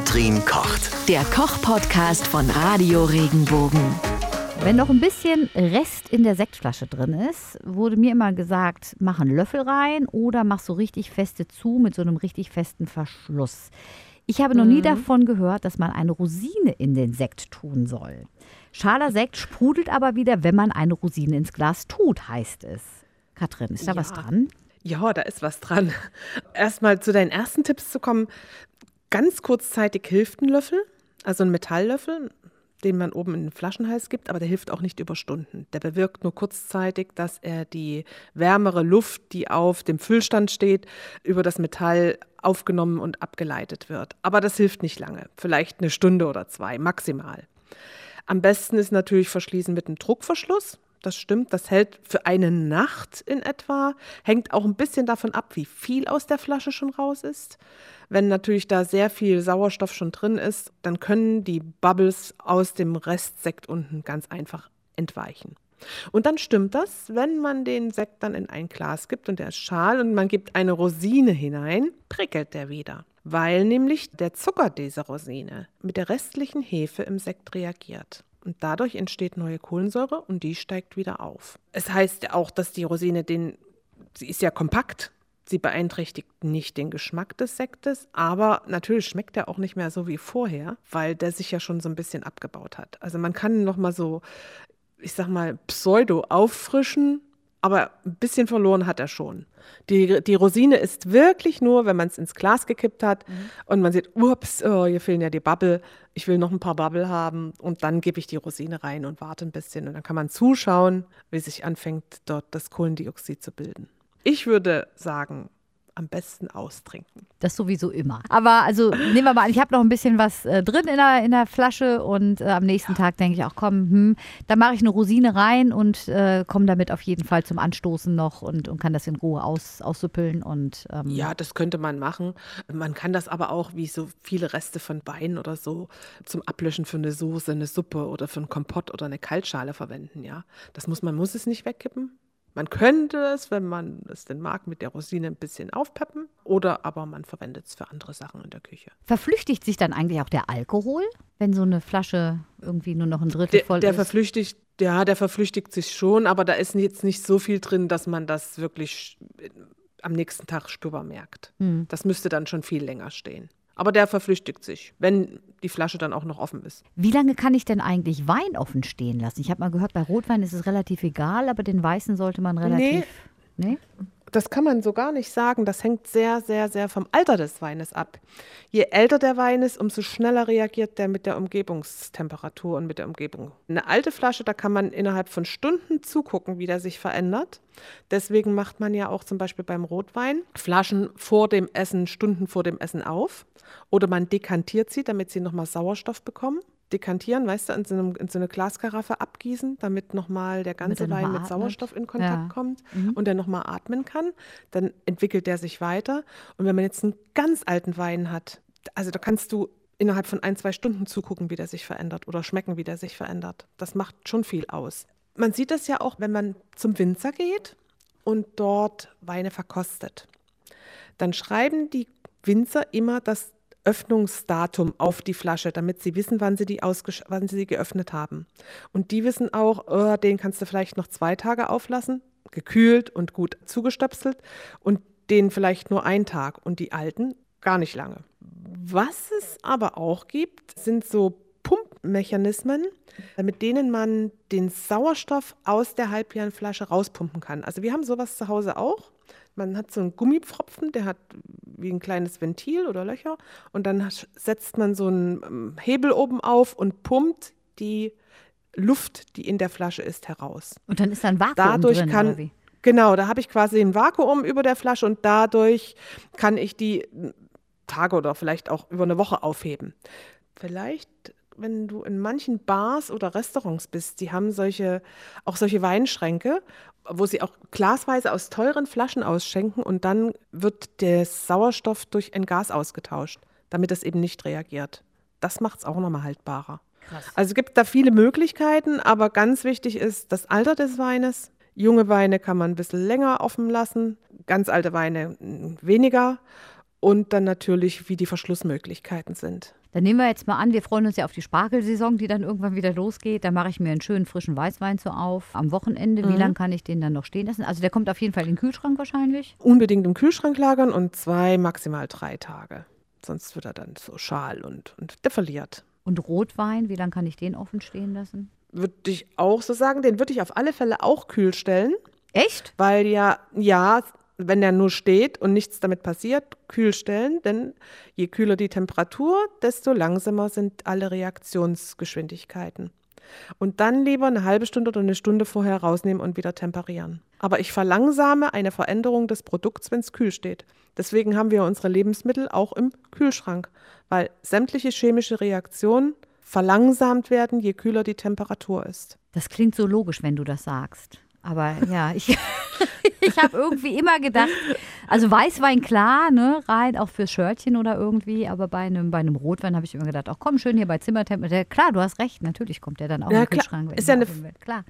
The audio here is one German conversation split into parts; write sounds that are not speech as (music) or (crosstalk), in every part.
Katrin kocht. Der Koch-Podcast von Radio Regenbogen. Wenn noch ein bisschen Rest in der Sektflasche drin ist, wurde mir immer gesagt, mach einen Löffel rein oder mach so richtig feste zu mit so einem richtig festen Verschluss. Ich habe noch nie davon gehört, dass man eine Rosine in den Sekt tun soll. Schaler Sekt sprudelt aber wieder, wenn man eine Rosine ins Glas tut, heißt es. Katrin, ist da was dran? Ja, da ist was dran. Erstmal zu deinen ersten Tipps zu kommen. Ganz kurzzeitig hilft ein Löffel, also ein Metalllöffel, den man oben in den Flaschenhals gibt, aber der hilft auch nicht über Stunden. Der bewirkt nur kurzzeitig, dass er die wärmere Luft, die auf dem Füllstand steht, über das Metall aufgenommen und abgeleitet wird. Aber das hilft nicht lange, vielleicht eine Stunde oder zwei maximal. Am besten ist natürlich verschließen mit einem Druckverschluss. Das stimmt, das hält für eine Nacht in etwa. Hängt auch ein bisschen davon ab, wie viel aus der Flasche schon raus ist. Wenn natürlich da sehr viel Sauerstoff schon drin ist, dann können die Bubbles aus dem Restsekt unten ganz einfach entweichen. Und dann stimmt das, wenn man den Sekt dann in ein Glas gibt und der ist schal und man gibt eine Rosine hinein, prickelt der wieder. Weil nämlich der Zucker dieser Rosine mit der restlichen Hefe im Sekt reagiert. Und dadurch entsteht neue Kohlensäure und die steigt wieder auf. Es heißt ja auch, dass die Rosine den, sie ist ja kompakt, sie beeinträchtigt nicht den Geschmack des Sektes, aber natürlich schmeckt er auch nicht mehr so wie vorher, weil der sich ja schon so ein bisschen abgebaut hat. Also man kann noch mal so, ich sag mal, pseudo auffrischen, aber ein bisschen verloren hat er schon. Die, die Rosine ist wirklich nur, wenn man es ins Glas gekippt hat mhm. und man sieht, ups, oh, hier fehlen ja die Bubble, ich will noch ein paar Bubble haben und dann gebe ich die Rosine rein und warte ein bisschen und dann kann man zuschauen, wie sich anfängt, dort das Kohlendioxid zu bilden. Ich würde sagen, am besten austrinken. Das sowieso immer. Aber also nehmen wir mal an, ich habe noch ein bisschen was äh, drin in der, in der Flasche und äh, am nächsten ja. Tag denke ich auch, komm, hm, da mache ich eine Rosine rein und äh, komme damit auf jeden Fall zum Anstoßen noch und, und kann das in Ruhe aus, aussüppeln. Und, ähm ja, das könnte man machen. Man kann das aber auch, wie so viele Reste von Wein oder so, zum Ablöschen für eine Soße, eine Suppe oder für einen Kompott oder eine Kaltschale verwenden. Ja, das muss man muss es nicht wegkippen. Man könnte es, wenn man es denn mag, mit der Rosine ein bisschen aufpeppen oder aber man verwendet es für andere Sachen in der Küche. Verflüchtigt sich dann eigentlich auch der Alkohol, wenn so eine Flasche irgendwie nur noch ein Drittel der, voll der ist? Verflüchtigt, ja, der verflüchtigt sich schon, aber da ist jetzt nicht so viel drin, dass man das wirklich am nächsten Tag spürbar merkt. Hm. Das müsste dann schon viel länger stehen. Aber der verflüchtigt sich, wenn die Flasche dann auch noch offen ist. Wie lange kann ich denn eigentlich Wein offen stehen lassen? Ich habe mal gehört, bei Rotwein ist es relativ egal, aber den weißen sollte man relativ. Nee. nee? Das kann man so gar nicht sagen. Das hängt sehr, sehr, sehr vom Alter des Weines ab. Je älter der Wein ist, umso schneller reagiert der mit der Umgebungstemperatur und mit der Umgebung. Eine alte Flasche, da kann man innerhalb von Stunden zugucken, wie der sich verändert. Deswegen macht man ja auch zum Beispiel beim Rotwein Flaschen vor dem Essen, Stunden vor dem Essen auf. Oder man dekantiert sie, damit sie nochmal Sauerstoff bekommen dekantieren, weißt du, in so, einem, in so eine Glaskaraffe abgießen, damit nochmal der ganze Wein mit Sauerstoff in Kontakt ja. kommt mhm. und der nochmal atmen kann. Dann entwickelt der sich weiter. Und wenn man jetzt einen ganz alten Wein hat, also da kannst du innerhalb von ein, zwei Stunden zugucken, wie der sich verändert oder schmecken, wie der sich verändert. Das macht schon viel aus. Man sieht das ja auch, wenn man zum Winzer geht und dort Weine verkostet. Dann schreiben die Winzer immer das Öffnungsdatum auf die Flasche, damit sie wissen, wann sie, die wann sie, sie geöffnet haben. Und die wissen auch, oh, den kannst du vielleicht noch zwei Tage auflassen, gekühlt und gut zugestöpselt und den vielleicht nur einen Tag und die alten gar nicht lange. Was es aber auch gibt, sind so Pumpmechanismen, mit denen man den Sauerstoff aus der Halbjahrenflasche rauspumpen kann. Also wir haben sowas zu Hause auch. Man hat so einen Gummipfropfen, der hat wie ein kleines Ventil oder Löcher und dann setzt man so einen ähm, Hebel oben auf und pumpt die Luft, die in der Flasche ist, heraus. Und dann ist da ein Vakuum dadurch drin, kann, oder wie? Genau, da habe ich quasi ein Vakuum über der Flasche und dadurch kann ich die Tage oder vielleicht auch über eine Woche aufheben. Vielleicht wenn du in manchen Bars oder Restaurants bist, die haben solche, auch solche Weinschränke, wo sie auch glasweise aus teuren Flaschen ausschenken und dann wird der Sauerstoff durch ein Gas ausgetauscht, damit es eben nicht reagiert. Das macht es auch nochmal haltbarer. Krass. Also es gibt da viele Möglichkeiten, aber ganz wichtig ist das Alter des Weines. Junge Weine kann man ein bisschen länger offen lassen, ganz alte Weine weniger. und dann natürlich, wie die Verschlussmöglichkeiten sind. Dann nehmen wir jetzt mal an, wir freuen uns ja auf die Spargelsaison, die dann irgendwann wieder losgeht. Da mache ich mir einen schönen frischen Weißwein so auf am Wochenende. Wie Mhm. lange kann ich den dann noch stehen lassen? Also der kommt auf jeden Fall in den Kühlschrank wahrscheinlich. Unbedingt im Kühlschrank lagern und zwei, maximal drei Tage. Sonst wird er dann so schal und, und der verliert. Und Rotwein, wie lange kann ich den offen stehen lassen? Würde ich auch so sagen, den würde ich auf alle Fälle auch kühl stellen, Echt? weil ja, ja, wenn er nur steht und nichts damit passiert, kühl stellen, denn je kühler die Temperatur, desto langsamer sind alle Reaktionsgeschwindigkeiten. Und dann lieber eine halbe Stunde oder eine Stunde vorher rausnehmen und wieder temperieren. Aber ich verlangsame eine Veränderung des Produkts, wenn es kühl steht. Deswegen haben wir unsere Lebensmittel auch im Kühlschrank, weil sämtliche chemische Reaktionen verlangsamt werden, je kühler die Temperatur ist. Das klingt so logisch, wenn du das sagst. Aber ja, ich, (laughs) ich habe irgendwie immer gedacht, also Weißwein klar, ne, rein auch fürs Shirtchen oder irgendwie, aber bei einem, bei einem Rotwein habe ich immer gedacht, ach komm, schön hier bei Zimmertemperatur. Klar, du hast recht, natürlich kommt der dann auch Ja, in den klar. Kühlschrank. wenn Ist ja eine wird. Klar.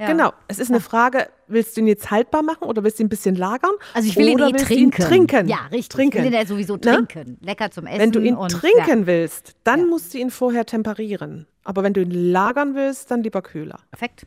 Ja. Genau, es ist eine Frage, willst du ihn jetzt haltbar machen oder willst du ihn ein bisschen lagern? Also ich will ihn oder eh willst du trinken. trinken. Ja, richtig. Trinken. Ich will ihn ja sowieso Ne? trinken. Lecker zum Essen. Wenn du ihn und, trinken willst, dann Ja. musst du ihn vorher temperieren. Aber wenn du ihn lagern willst, dann lieber kühler. Ja, perfekt.